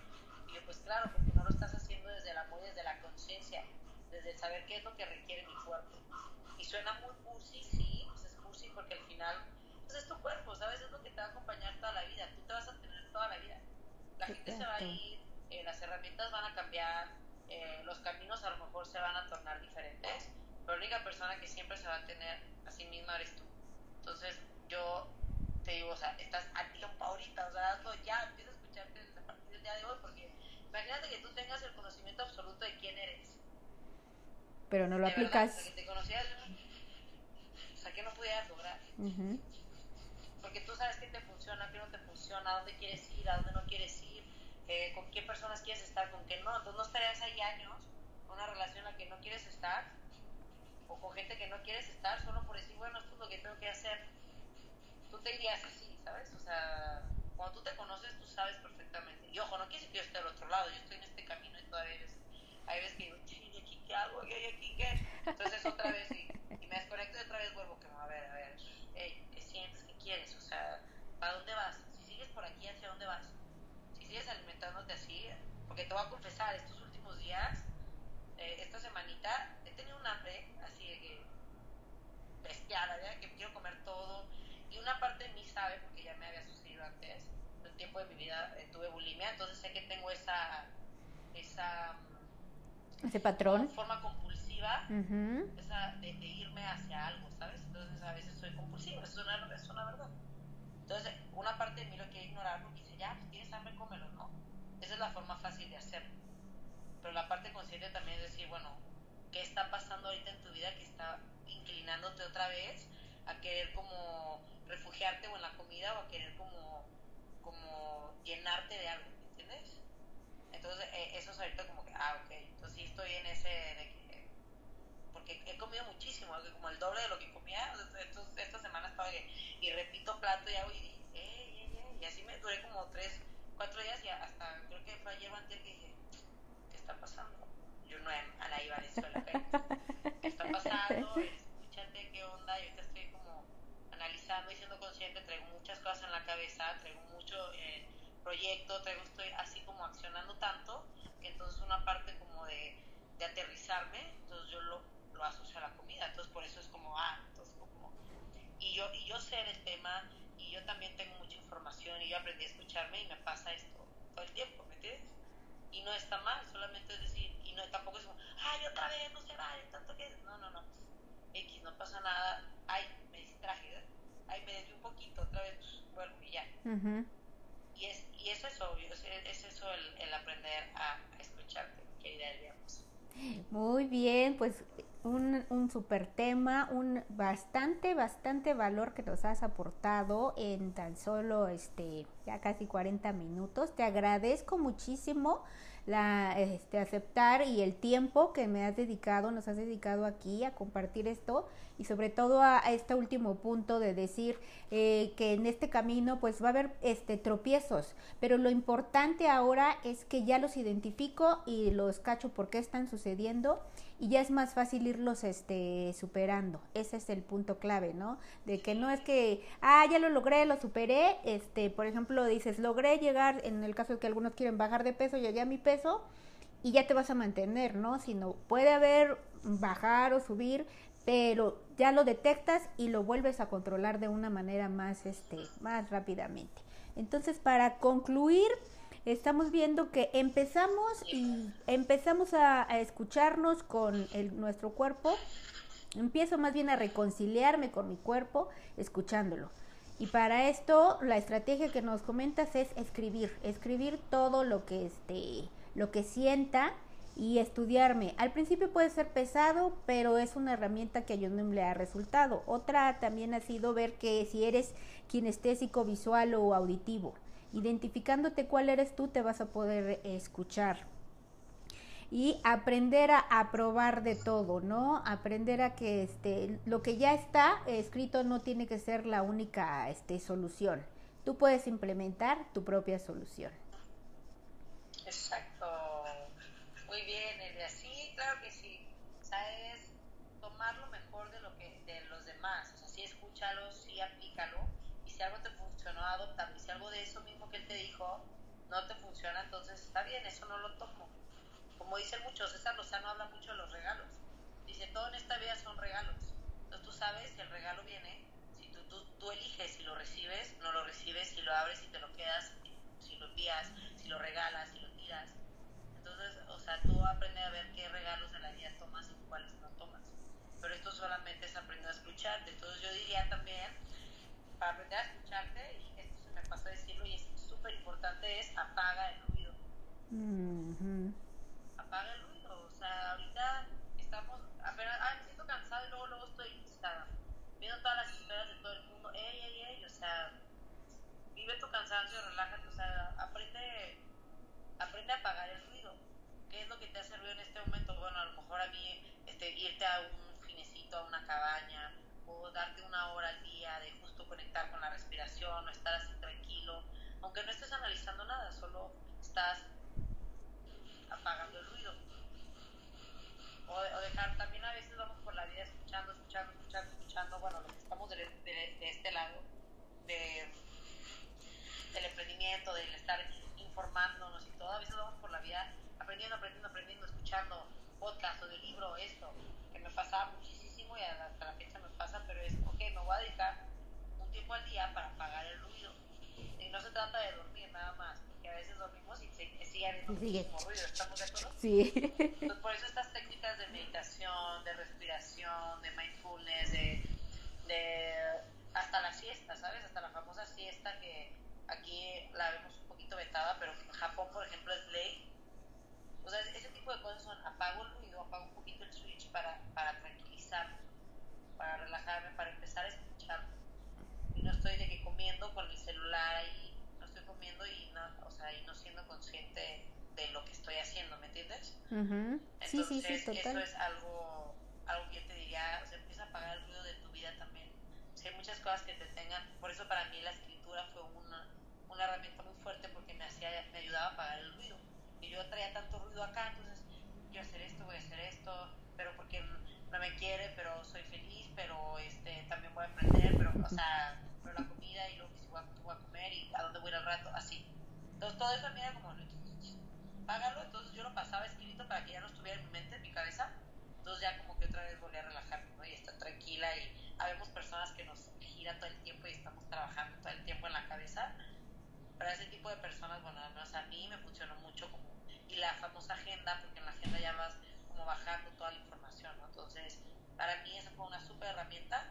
Y yo, pues claro, porque no lo estás haciendo desde el amor desde la conciencia, desde el saber qué es lo que requiere mi cuerpo. Y suena muy cursi, sí, pues es cursi porque al final, pues es tu cuerpo, ¿sabes? Es lo que te va a acompañar toda la vida. Tú te vas a tener toda la vida. La gente se va a ir, eh, las herramientas van a cambiar, eh, los caminos a lo mejor se van a tornar diferentes, la única persona que siempre se va a tener a sí misma eres tú. Entonces, yo te digo, o sea, estás a tiempo ahorita, o sea, hazlo ya, empieza a escucharte a partir del día de hoy, porque imagínate que tú tengas el conocimiento absoluto de quién eres. Pero no lo aplicas. Verdad, te conocías, o sea, que no pudieras lograr. Porque tú sabes qué te funciona, qué no te funciona, a dónde quieres ir, a dónde no quieres ir, eh, con qué personas quieres estar, con qué no. Entonces no estarías ahí años una relación en la que no quieres estar, o con gente que no quieres estar, solo por decir, bueno, esto es lo que tengo que hacer tú te irías así, ¿sabes? O sea, cuando tú te conoces, tú sabes perfectamente. Y ojo, no decir que yo esté al otro lado, yo estoy en este camino y todavía veces, hay veces que digo, ¿y aquí qué hago? ¿Y aquí qué? Entonces otra vez y, y, me desconecto y otra vez vuelvo, que a ver, a ver, hey, ¿qué sientes? ¿Qué quieres? O sea, ¿para dónde vas? Si sigues por aquí, ¿hacia dónde vas? Si sigues alimentándote así, porque te voy a confesar, estos últimos días, eh, esta semanita, he tenido un hambre así de que bestial, ¿verdad? Que quiero comer todo. Y una parte de mí sabe, porque ya me había sucedido antes, el tiempo de mi vida eh, tuve bulimia, entonces sé que tengo esa, esa ese patrón. forma compulsiva esa de, irme hacia algo sabes entonces a veces soy compulsiva eso es una, es una verdad. Entonces una parte de mí lo quiere ignorar porque dice ya pues tienes hambre cómelo no esa es la forma fácil de hacerlo pero la parte consciente también es decir bueno qué está pasando ahorita en tu vida que está inclinándote otra vez a querer como refugiarte o en la comida o a querer como, como llenarte de algo, ¿entiendes? Entonces, eh, eso es ahorita como que, ah, ok, entonces sí estoy en ese de que, porque he comido muchísimo, como el doble de lo que comía, entonces, esta semana estaba que, y repito plato y hago y dije, eh, eh, eh, y así me duré como tres, cuatro días y hasta creo que fue ayer o antes que dije, ¿qué está pasando? Yo no, Ana Iba Venezuela, ¿qué está pasando? (laughs) Escúchate, ¿qué onda? Yo te estoy analizando y siendo consciente, traigo muchas cosas en la cabeza, traigo mucho eh, proyecto, traigo, estoy así como accionando tanto, que entonces una parte como de, de aterrizarme, entonces yo lo, lo asocio a la comida, entonces por eso es como, ah, entonces como, y yo, y yo sé del tema, y yo también tengo mucha información, y yo aprendí a escucharme, y me pasa esto todo el tiempo, ¿me entiendes? Y no está mal, solamente es decir, y no tampoco es como, ay, otra vez, no se vale, tanto que, no, no, no, X, no pasa nada, ay, me distraje, ay, me desvío un poquito, otra vez vuelvo y ya. y, es, y eso es obvio, es, es eso el, el, aprender a, escucharte, querida Elvia. Muy bien, pues un, super tema, un bastante, bastante valor que nos has aportado en tan solo este ya casi 40 minutos. Te agradezco muchísimo la este, aceptar y el tiempo que me has dedicado, nos has dedicado aquí a compartir esto y sobre todo a, este último punto de decir eh, que en este camino pues va a haber este tropiezos, pero lo importante ahora es que ya los identifico y los cacho por qué están sucediendo y ya es más fácil irlos este superando. Ese es el punto clave, ¿no? De que no es que ah, ya lo logré, lo superé, este, por ejemplo, dices, logré llegar en el caso de que algunos quieren bajar de peso, llegué a mi peso y ya te vas a mantener, ¿no? Sino puede haber bajar o subir, pero ya lo detectas y lo vuelves a controlar de una manera más este más rápidamente. Entonces, para concluir, estamos viendo que empezamos y empezamos a, escucharnos con el, nuestro cuerpo. Empiezo más bien a reconciliarme con mi cuerpo escuchándolo. Y para esto la estrategia que nos comentas es escribir, escribir todo lo que este lo que sienta y estudiarme. Al principio puede ser pesado, pero es una herramienta que a yo no le ha resultado. Otra también ha sido ver que si eres kinestésico, visual o auditivo, identificándote cuál eres tú, te vas a poder escuchar. Y aprender a, a probar de todo, ¿no? Aprender a que este, lo que ya está escrito no tiene que ser la única este, solución. Tú puedes implementar tu propia solución. Exacto. Muy bien, Elia. Sí, claro que sí. Sabes tomar lo mejor de lo que de los demás. O sea, sí escúchalo, sí aplícalo. Y si algo te funcionó, adoptalo. Y si algo de eso mismo que él te dijo no te funciona, entonces está bien, eso no lo tomo. Como dicen muchos, César Lozano habla mucho de los regalos. Dice, todo en esta vida son regalos. Entonces tú sabes que el regalo viene, si tú, tú, tú eliges si lo recibes, no lo recibes, si lo abres, si te lo quedas, si lo envías, si lo regalas, si lo tiras entonces, o sea, tú aprendes a ver qué regalos de la vida tomas y cuáles no tomas. Pero esto solamente es aprender a escucharte. Entonces yo diría también, aprender a escucharte, y esto se me pasó a decirlo y es súper importante, es apaga el ruido. Apaga el ruido. O sea, ahorita estamos, apenas, ah, me siento cansado y luego, luego estoy cansada. Viendo todas las historias de todo el mundo, ey, ey, ey, o sea, vive tu cansancio, relájate, o sea, aprende aprende a apagar el ruido. ¿Qué es lo que te hace ruido en este momento? Bueno, a lo mejor a mí este, irte a un finecito, a una cabaña, o darte una hora al día de justo conectar con la respiración, o estar así tranquilo, aunque no estés analizando nada, solo estás apagando el ruido. O, dejar, también a veces vamos por la vida escuchando, escuchando, escuchando, escuchando, bueno, los que estamos de, de este lado, de, del emprendimiento, del estar informándonos y todo. A veces vamos por la vida aprendiendo, aprendiendo, aprendiendo, escuchando podcast o de libro, esto, que me pasaba muchísimo y hasta la fecha me pasa, pero es, ok, me voy a dedicar un tiempo al día para apagar el ruido. Y no se trata de dormir nada más, porque a veces dormimos y sigue habiendo muchísimo ruido, ¿estamos de acuerdo? Sí. Entonces, por eso estas técnicas de meditación, de respiración, de mindfulness, de, de hasta la siesta, ¿sabes? Hasta la famosa siesta que aquí la vemos vetada, pero en Japón, por ejemplo, es ley. O sea, ese tipo de cosas son apago el ruido, apago un poquito el switch para, para tranquilizarme, para relajarme, para empezar a escuchar. Y no estoy de que comiendo con el celular y no estoy comiendo y no, o sea, y no siendo consciente de lo que estoy haciendo, ¿me entiendes? Entonces, sí, sí, sí, eso es algo, algo que yo te diría, o sea, empieza a apagar el ruido de tu vida también. O sea, hay muchas cosas que te tengan, por eso para mí la escritura fue una, una herramienta muy fuerte porque me, hacía, me ayudaba a apagar el ruido. Y yo traía tanto ruido acá, entonces quiero hacer esto, voy a hacer esto, pero porque no me quiere, pero soy feliz, pero este también voy a aprender, pero, o sea, pero la comida y luego si voy a, comer y a dónde voy al rato, así. Entonces todo eso a mí era como, págalo, entonces yo lo pasaba escrito para que ya no estuviera en mi mente, en mi cabeza, entonces ya como que otra vez volví a relajarme ¿no? y estar tranquila y habemos personas que nos gira todo el tiempo y estamos trabajando todo el tiempo en la cabeza para ese tipo de personas, bueno, además a mí me funcionó mucho como, y la famosa agenda, porque en la agenda ya vas como bajando toda la información, ¿no? Entonces, para mí esa fue una súper herramienta.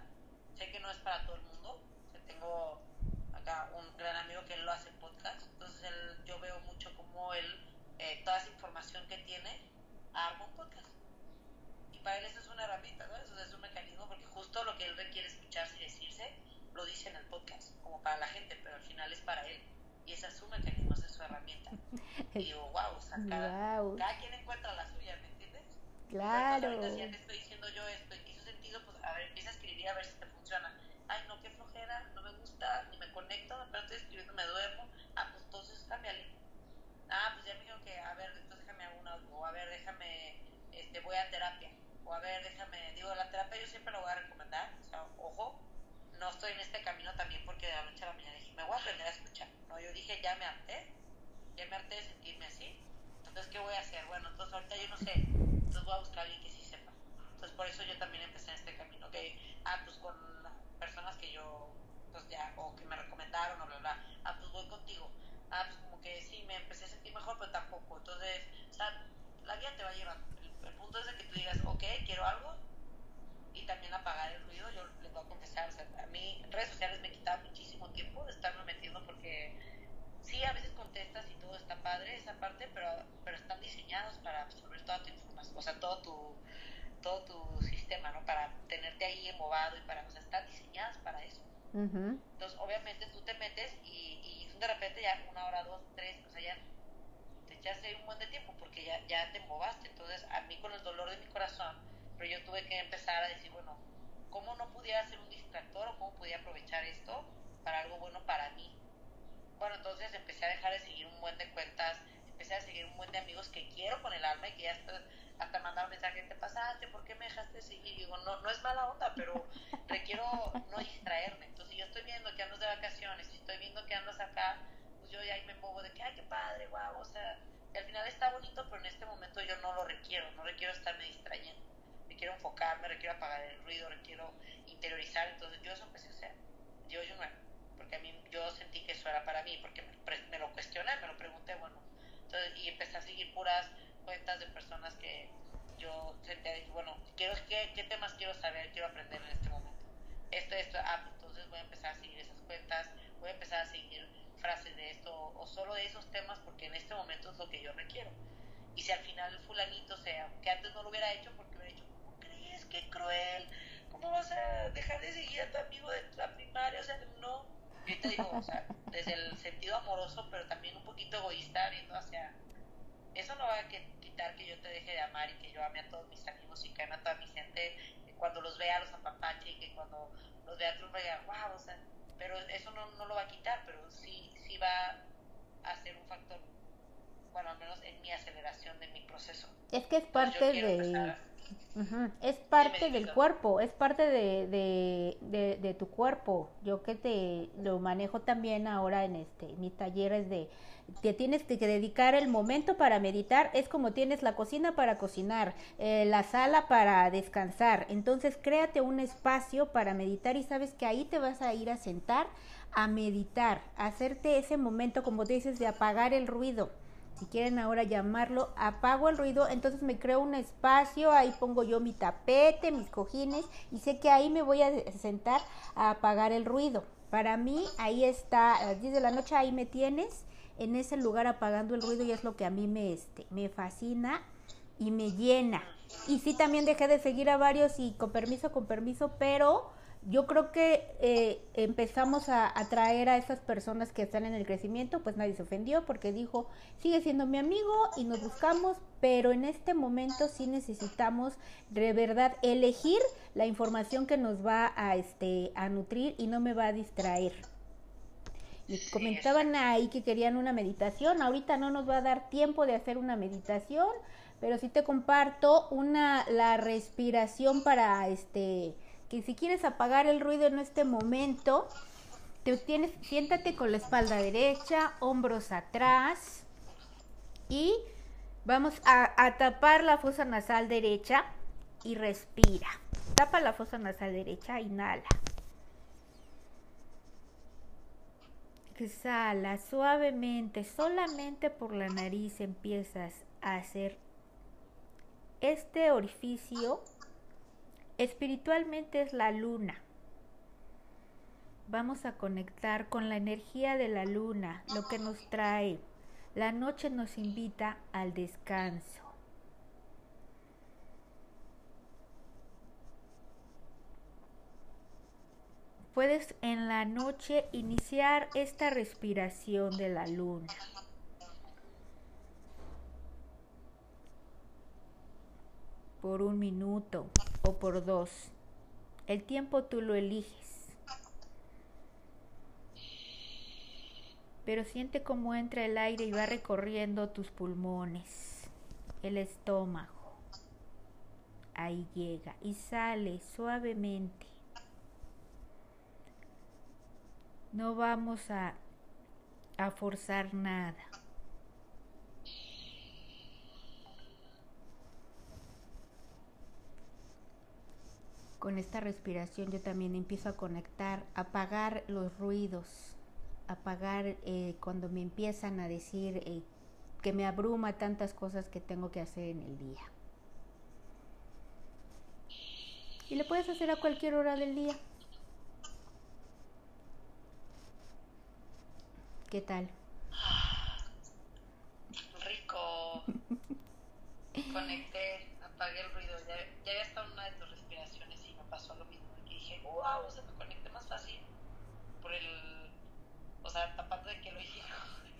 Sé que no es para todo el mundo. tengo acá un gran amigo que él lo hace en podcast, entonces él, yo veo mucho como él, eh, toda esa información que tiene, arma un podcast. Y para él eso es una herramienta, ¿no? Eso es un mecanismo porque justo lo que él requiere escucharse y decirse, lo dice en el podcast, como para la gente, pero al final es para él y esa es su mecanismo, esa es su herramienta. (laughs) Y digo, wow, o sea, cada, cada, quien encuentra la suya, ¿me entiendes? Claro. Entonces, ahorita te estoy diciendo yo esto, hizo sentido, pues a ver, empieza a escribir a ver si te funciona. Ay, no, qué flojera, no me gusta, ni me conecto, pero estoy escribiendo, me duermo. Ah, pues entonces cámbiale. Ah, pues ya me dijeron que, a ver, entonces déjame hago una, o a ver, déjame, este, voy a terapia. O a ver, déjame, digo, la terapia yo siempre la voy a recomendar, o sea, ojo, no estoy en este camino también porque de la noche a la mañana dije, me voy a aprender a escuchar. No, yo dije, ya me harté, ya me harté de sentirme así. Entonces, ¿qué voy a hacer? Bueno, entonces ahorita yo no sé, entonces voy a buscar a alguien que sí sepa. Entonces, por eso yo también empecé en este camino, que, ah, pues con personas que yo, pues ya, o que me recomendaron, o bla, bla, ah, pues voy contigo. Ah, pues como que sí, me empecé a sentir mejor, pero tampoco. Entonces, o sea, la vida te va llevando. El, el punto es que tú digas, ok, quiero algo, y también apagar el ruido. Yo les voy a confesar, o sea, a mí redes sociales me quitan muchísimo tiempo de estarme metiendo porque sí, a veces contestas y todo está padre esa parte, pero, pero están diseñados para absorber toda tu información, o sea, todo tu, todo tu sistema, ¿no? Para tenerte ahí embobado y para, o sea, están diseñadas para eso. Entonces, obviamente tú te metes y, y de repente ya una hora, dos, tres, o sea, ya te echaste un buen de tiempo porque ya, ya te embobaste. Entonces, a mí con el dolor de mi corazón, pero yo tuve que empezar a decir, bueno, ¿cómo no pudiera ser un distractor o cómo podía aprovechar esto para algo bueno para mí? Bueno, entonces empecé a dejar de seguir un buen de cuentas, empecé a seguir un buen de amigos que quiero con el alma y que ya hasta, hasta mandar mensaje, te pasaste, ¿por qué me dejaste seguir? Y digo, no, no es mala onda, pero (laughs) requiero no distraerme. Entonces, si yo estoy viendo que andas de vacaciones, si estoy viendo que andas acá, pues yo ya ahí me pongo de que, ay, qué padre, guau, o sea, y al final está bonito, pero en este momento yo no lo requiero, no requiero estarme distrayendo. Requiero enfocarme, requiero apagar el ruido, requiero interiorizar. Entonces, yo eso empecé a hacer. Yo, no porque a mí yo sentí que eso era para mí, porque me, lo cuestioné, me lo pregunté, bueno, entonces, y empecé a seguir puras cuentas de personas que yo sentía, bueno, quiero, ¿qué, ¿qué temas quiero saber, quiero aprender en este momento? Esto, esto, ah, pues entonces voy a empezar a seguir esas cuentas, voy a empezar a seguir frases de esto, o solo de esos temas, porque en este momento es lo que yo requiero. Y si al final el fulanito, sea, que antes no lo hubiera hecho, porque hubiera dicho, ¿cómo crees? Qué cruel. ¿Cómo vas a dejar de seguir a tu amigo de la primaria? O sea, no, yo te digo, o sea, desde el sentido amoroso, pero también un poquito egoísta, viendo hacia... Eso no va a quitar que yo te deje de amar y que yo ame a todos mis amigos y que ame a toda mi gente, cuando los vea los apapache y que cuando los vea triunfa diga, wow, o sea, pero eso no, no lo va a quitar, pero sí, sí va a ser un factor, bueno, al menos en mi aceleración de mi proceso. Es que es parte de... Es parte del cuerpo, es parte de, de, de, tu cuerpo. Yo que te lo manejo también ahora en este mis talleres de te tienes que dedicar el momento para meditar, es como tienes la cocina para cocinar, eh, la sala para descansar. Entonces créate un espacio para meditar y sabes que ahí te vas a ir a sentar a meditar, a hacerte ese momento, como te dices, de apagar el ruido si quieren ahora llamarlo, apago el ruido, entonces me creo un espacio, ahí pongo yo mi tapete, mis cojines y sé que ahí me voy a sentar a apagar el ruido. Para mí ahí está, a las 10 de la noche ahí me tienes en ese lugar apagando el ruido y es lo que a mí me, este, me fascina y me llena. Y sí, también dejé de seguir a varios y con permiso, con permiso, pero yo creo que eh, empezamos a atraer a esas personas que están en el crecimiento, pues nadie se ofendió porque dijo, sigue siendo mi amigo y nos buscamos, pero en este momento sí necesitamos de verdad elegir la información que nos va a, este, a nutrir y no me va a distraer. Y comentaban ahí que querían una meditación, ahorita no nos va a dar tiempo de hacer una meditación, pero sí te comparto una, la respiración para este que si quieres apagar el ruido en este momento, te tienes, siéntate con la espalda derecha, hombros atrás y vamos a, a tapar la fosa nasal derecha y respira. Tapa la fosa nasal derecha, inhala. Exhala suavemente, solamente por la nariz empiezas a hacer este orificio Espiritualmente es la luna. Vamos a conectar con la energía de la luna, lo que nos trae. La noche nos invita al descanso. Puedes en la noche iniciar esta respiración de la luna. por un minuto o por dos. El tiempo tú lo eliges. Pero siente cómo entra el aire y va recorriendo tus pulmones, el estómago. Ahí llega y sale suavemente. No vamos a, a forzar nada. Con esta respiración yo también empiezo a conectar, apagar los ruidos, apagar eh, cuando me empiezan a decir eh, que me abruma tantas cosas que tengo que hacer en el día. Y le puedes hacer a cualquier hora del día. ¿Qué tal? Rico. (laughs) Conecté, apagué el ruido. Ya, ya había estado en una de tus pasó lo mismo. Y dije, wow, se me conecté más fácil por el. O sea, tapando de que lo hice.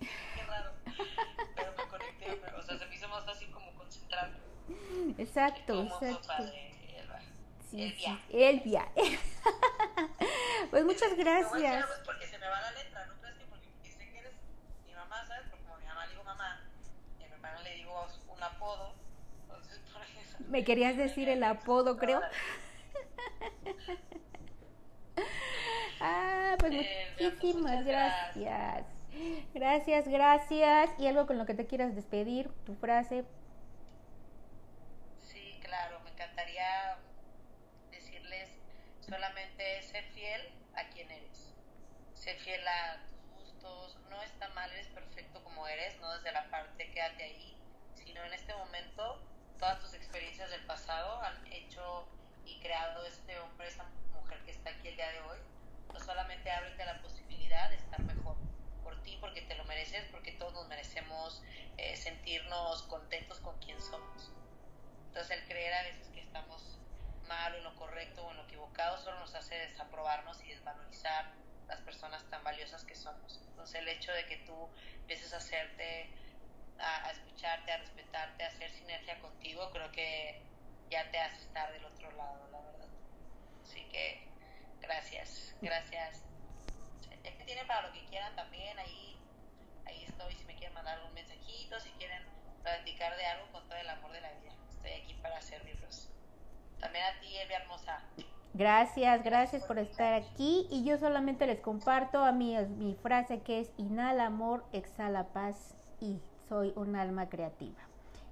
(laughs) Qué raro. Pero me conecté, o sea, se me hizo más fácil como concentrarme. Exacto, exacto. padre. Sí, Elvia. sí, Elvia. (laughs) pues muchas gracias. es porque se me va la letra, no crees que porque sé que eres mi mamá, ¿sabes? Porque como mi mamá le digo mamá, y a mi hermana le digo un apodo, entonces (laughs) por eso. Me querías decir el apodo, creo. Ah, pues Eh, pues, muchísimas muchas gracias. Gracias, gracias. Y algo con lo que te quieras despedir, tu frase. Sí, claro, me encantaría decirles solamente sé fiel a quien eres. Sé fiel a tus gustos. No está mal, eres perfecto como eres, no desde la parte quédate ahí, sino en este momento todas tus experiencias del pasado han hecho y creado este hombre, esta mujer que está aquí el día de hoy. No solamente ábrete a la posibilidad de estar mejor por ti, porque te lo mereces, porque todos nos merecemos eh, sentirnos contentos con quien somos. Entonces el creer a veces que estamos mal o en lo correcto o en lo equivocado solo nos hace desaprobarnos y desvalorizar las personas tan valiosas que somos. Entonces el hecho de que tú empieces a hacerte, a, a escucharte, a respetarte, a hacer sinergia contigo, creo que ya te hace estar del otro lado, la verdad. Así que gracias, gracias. Es que tienen para lo que quieran también, ahí, ahí estoy, si me quieren mandar algún mensajito, si quieren platicar de algo con todo el amor de la vida. Estoy aquí para servirlos. También a ti, Elvia Hermosa. Gracias, gracias por estar aquí. Y yo solamente les comparto a mí mi frase que es inhala amor, exhala paz y soy un alma creativa.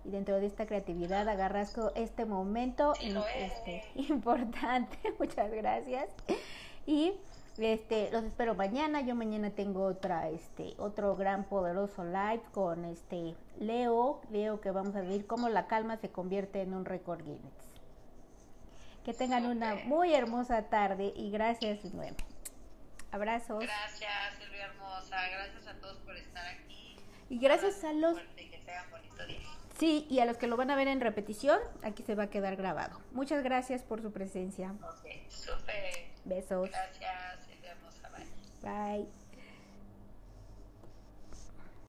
Y dentro de esta creatividad agarrasco este momento Sí, este, (laughs) importante. (laughs) Muchas gracias. Y este los espero mañana. Yo mañana tengo otra este otro gran poderoso live con este Leo, Leo que vamos a ver cómo la calma se convierte en un récord Guinness. Que tengan una muy hermosa tarde y gracias de nuevo. Abrazos. Gracias, Elvia Hermosa. Gracias a todos por estar aquí. Y gracias a los Fuerte y que tengan bonito día. Sí, y a los que lo van a ver en repetición, aquí se va a quedar grabado. Muchas gracias por su presencia. Ok, súper. Besos. Gracias, Elvia Hermosa. Bye. Bye.